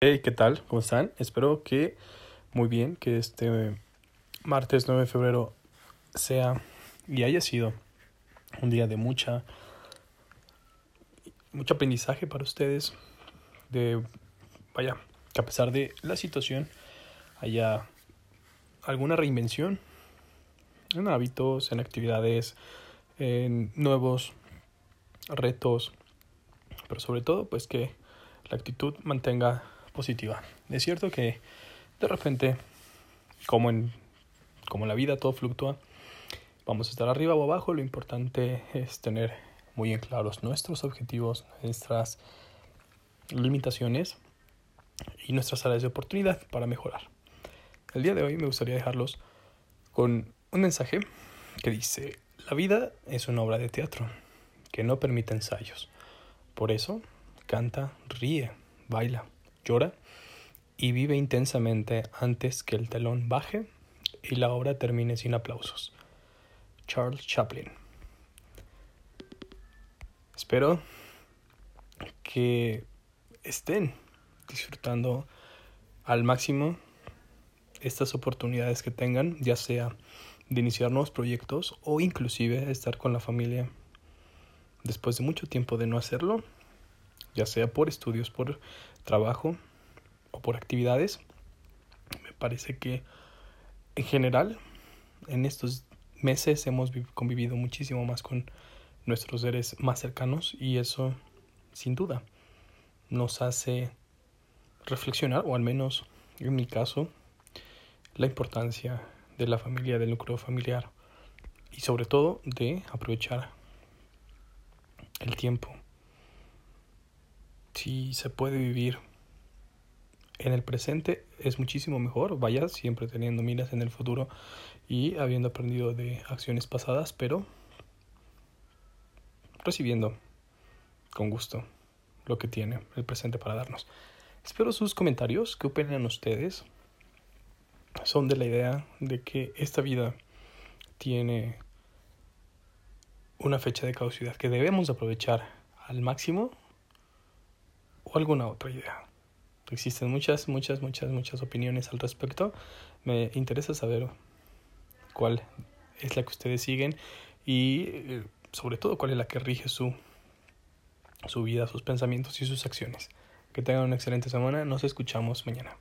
Hey, ¿qué tal? ¿Cómo están? Espero que muy bien, que este martes 9 de febrero sea y haya sido un día de mucha mucho aprendizaje para ustedes de vaya, que a pesar de la situación haya alguna reinvención en hábitos, en actividades, en nuevos retos, pero sobre todo pues que la actitud mantenga positiva. Es cierto que de repente, como en, como la vida todo fluctúa, vamos a estar arriba o abajo. Lo importante es tener muy en claros nuestros objetivos, nuestras limitaciones y nuestras áreas de oportunidad para mejorar. El día de hoy me gustaría dejarlos con un mensaje que dice, la vida es una obra de teatro que no permite ensayos. Por eso, canta, ríe, baila llora y vive intensamente antes que el telón baje y la obra termine sin aplausos. Charles Chaplin. Espero que estén disfrutando al máximo estas oportunidades que tengan, ya sea de iniciar nuevos proyectos o inclusive estar con la familia después de mucho tiempo de no hacerlo ya sea por estudios, por trabajo o por actividades. Me parece que en general en estos meses hemos convivido muchísimo más con nuestros seres más cercanos y eso sin duda nos hace reflexionar o al menos en mi caso la importancia de la familia, del núcleo familiar y sobre todo de aprovechar el tiempo si se puede vivir en el presente es muchísimo mejor, vaya siempre teniendo miras en el futuro y habiendo aprendido de acciones pasadas, pero recibiendo con gusto lo que tiene el presente para darnos. Espero sus comentarios, qué opinan ustedes. Son de la idea de que esta vida tiene una fecha de caducidad que debemos aprovechar al máximo o alguna otra idea. Existen muchas, muchas, muchas, muchas opiniones al respecto. Me interesa saber cuál es la que ustedes siguen y eh, sobre todo cuál es la que rige su, su vida, sus pensamientos y sus acciones. Que tengan una excelente semana. Nos escuchamos mañana.